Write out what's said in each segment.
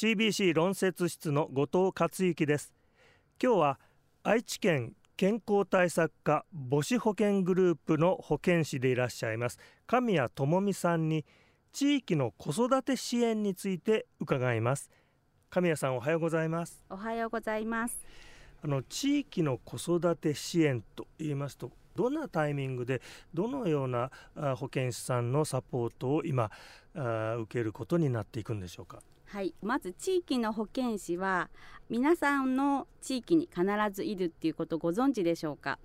CBC 論説室の後藤克之です。今日は愛知県健康対策課母子保健グループの保健師でいらっしゃいます神谷智美さんに地域の子育て支援について伺います。神谷さんおはようございます。おはようございます。あの地域の子育て支援と言いますとどんなタイミングでどのような保健師さんのサポートを今受けることになっていくんでしょうか？はい。まず地域の保健師は皆さんの地域に必ずいるっていうことご存知でしょうか？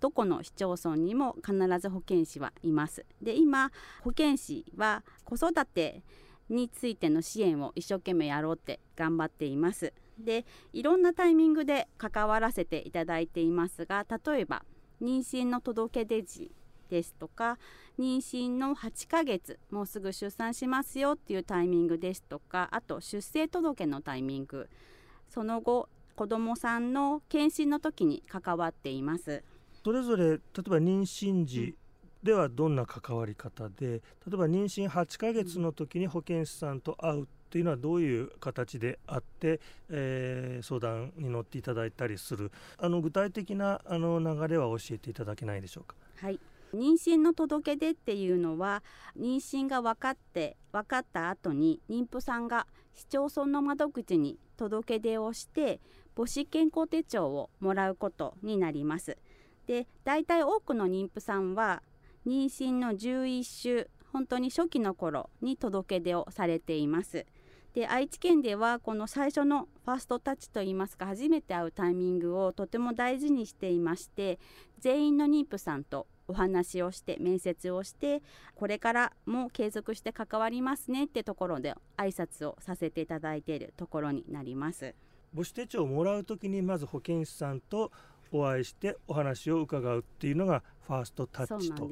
どこの市町村にも必ず保健師はいます。で今保健師は子育てについての支援を一生懸命やろうって頑張っています。でいろんなタイミングで関わらせていただいていますが例えば妊娠の届け出時ですとか妊娠の8ヶ月もうすぐ出産しますよっていうタイミングですとかあと出生届のタイミングその後子どもさんの検診の時に関わっています。それぞれ例えば妊娠時ではどんな関わり方で例えば妊娠8ヶ月の時に保健師さんと会うっていうのはどういう形であって、えー、相談に乗っていただいたりする。あの具体的なあの流れは教えていただけないでしょうか？はい妊娠の届け出っていうのは妊娠が分かって分かった後に妊婦さんが市町村の窓口に届け出をして母子健康手帳をもらうことになります。で大体多くの妊婦さんは妊娠の11週本当に初期の頃に届け出をされています。で愛知県ではこの最初のファーストタッチといいますか初めて会うタイミングをとても大事にしていまして全員の妊婦さんとお話をして面接をしてこれからも継続して関わりますねってところで挨拶をさせていただいているところになります。母子手帳をもらうときにまず保健師さんとお会いしてお話を伺うっていうのがファーストタッチと。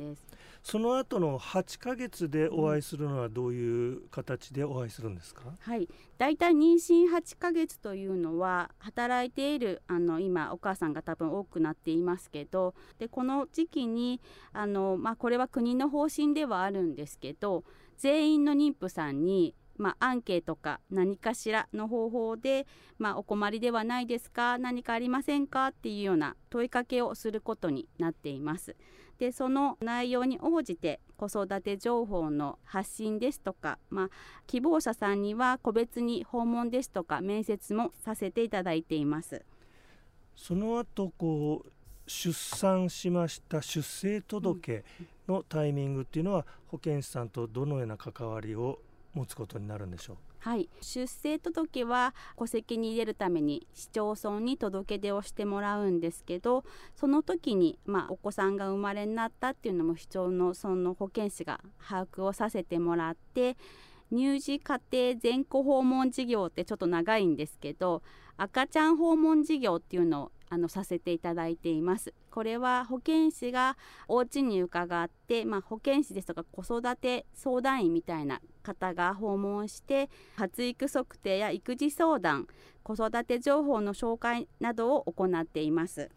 その後の8ヶ月でお会いするのはどういう形でお会いするんですか、うん、はい。だいたい妊娠8ヶ月というのは働いているあの今お母さんが多分多くなっていますけどでこの時期にあの、まあ、これは国の方針ではあるんですけど全員の妊婦さんにまあ、アンケートか何かしらの方法で、まあ、お困りではないですか何かありませんかっていうような問いかけをすることになっています。でその内容に応じて子育て情報の発信ですとか、まあ、希望者さんには個別に訪問ですとか面接もさせていただいています。その後こう出産しました出生届のタイミングっていうのは保健師さんとどのような関わりを持つことになるんでしょうはい出生届は戸籍に入れるために市町村に届け出をしてもらうんですけどその時に、まあ、お子さんが生まれになったっていうのも市町のその保健師が把握をさせてもらって乳児家庭全戸訪問事業ってちょっと長いんですけど赤ちゃん訪問事業っていうのをあのさせていただいています。これは保健師がお家に伺って、まあ、保健師ですとか子育て相談員みたいな方が訪問して発育測定や育児相談子育て情報の紹介などを行っています。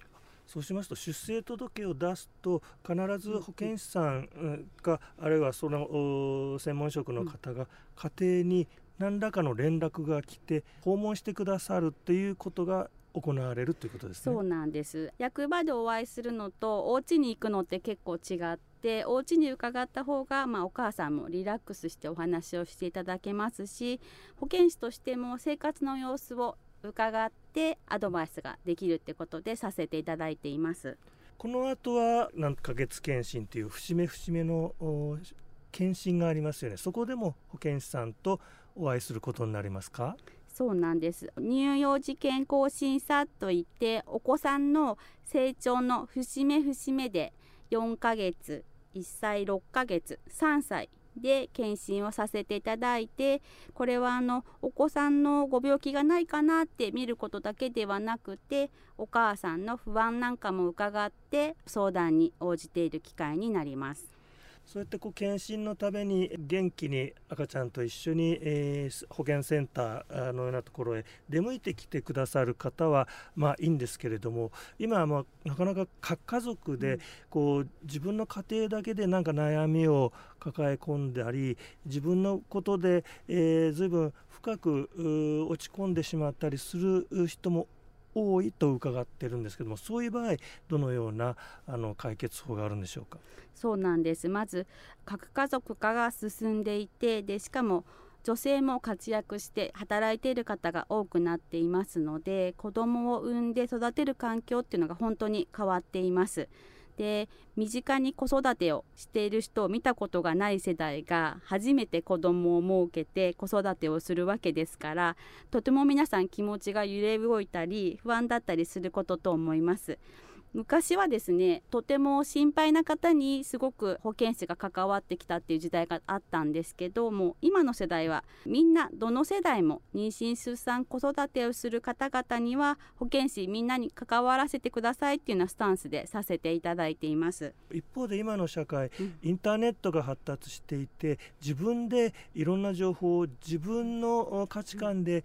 そうしますと出生届を出すと必ず保健師さんが、あるいはその専門職の方が家庭に何らかの連絡が来て訪問してくださるっていうことが行われるということです、ね、そうなんです。役場でお会いするのとお家に行くのって結構違ってお家に伺った方が、まあ、お母さんもリラックスしてお話をしていただけますし保健師としても生活の様子を伺ってアドバイスができるってことでさせていただいています。この後は何ヶ月検診という節目節目の検診がありますよね。そこでも保健師さんとお会いすることになりますか？そうなんです。乳幼児健康診査といってお子さんの成長の節目節目で4ヶ月1歳6ヶ月3歳で検診をさせていただいてこれはあのお子さんのご病気がないかなって見ることだけではなくてお母さんの不安なんかも伺って相談に応じている機会になります。そうやってこう検診のために元気に赤ちゃんと一緒に、えー、保健センターのようなところへ出向いてきてくださる方はまあいいんですけれども今はまあなかなか核家族でこう自分の家庭だけでなんか悩みを抱え込んだり自分のことで、えー、随分深く落ち込んでしまったりする人も多いと伺ってるんですけどもそういう場合どのようなあの解決法があるんでしょうか？そうなんですまず核家族化が進んでいてでしかも女性も活躍して働いている方が多くなっていますので子どもを産んで育てる環境っていうのが本当に変わっています。で身近に子育てをしている人を見たことがない世代が初めて子供を設けて子育てをするわけですからとても皆さん気持ちが揺れ動いたり不安だったりすることと思います。昔はですねとても心配な方にすごく保健師が関わってきたっていう時代があったんですけども今の世代はみんなどの世代も妊娠出産子育てをする方々には保健師みんなに関わらせてくださいっていうようなスタンスでさせていただいています。一方で今の社会、インターネットが発達していて自分でいろんな情報を自分の価値観で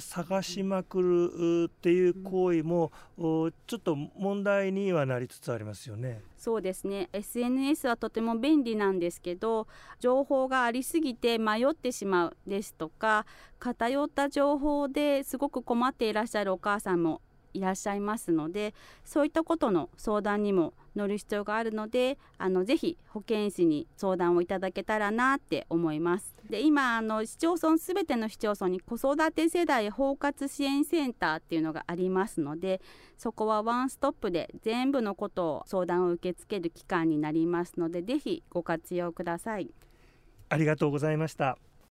探しまくるっていう行為もちょっと問題にはなりつつありますよね。そうですね SNS はとても便利なんですけど情報がありすぎて迷ってしまうですとか偏った情報ですごく困っていらっしゃるお母さんもいらっしゃいますのでそういったことの相談にも乗る必要があるのであのぜひ保健師に相談をいただけたらなって思います。で今あの市町村すべての市町村に子育て世代包括支援センターっていうのがありますのでそこはワンストップで全部のことを相談を受け付ける機関になりますのでぜひご活用ください。ありがとうございました。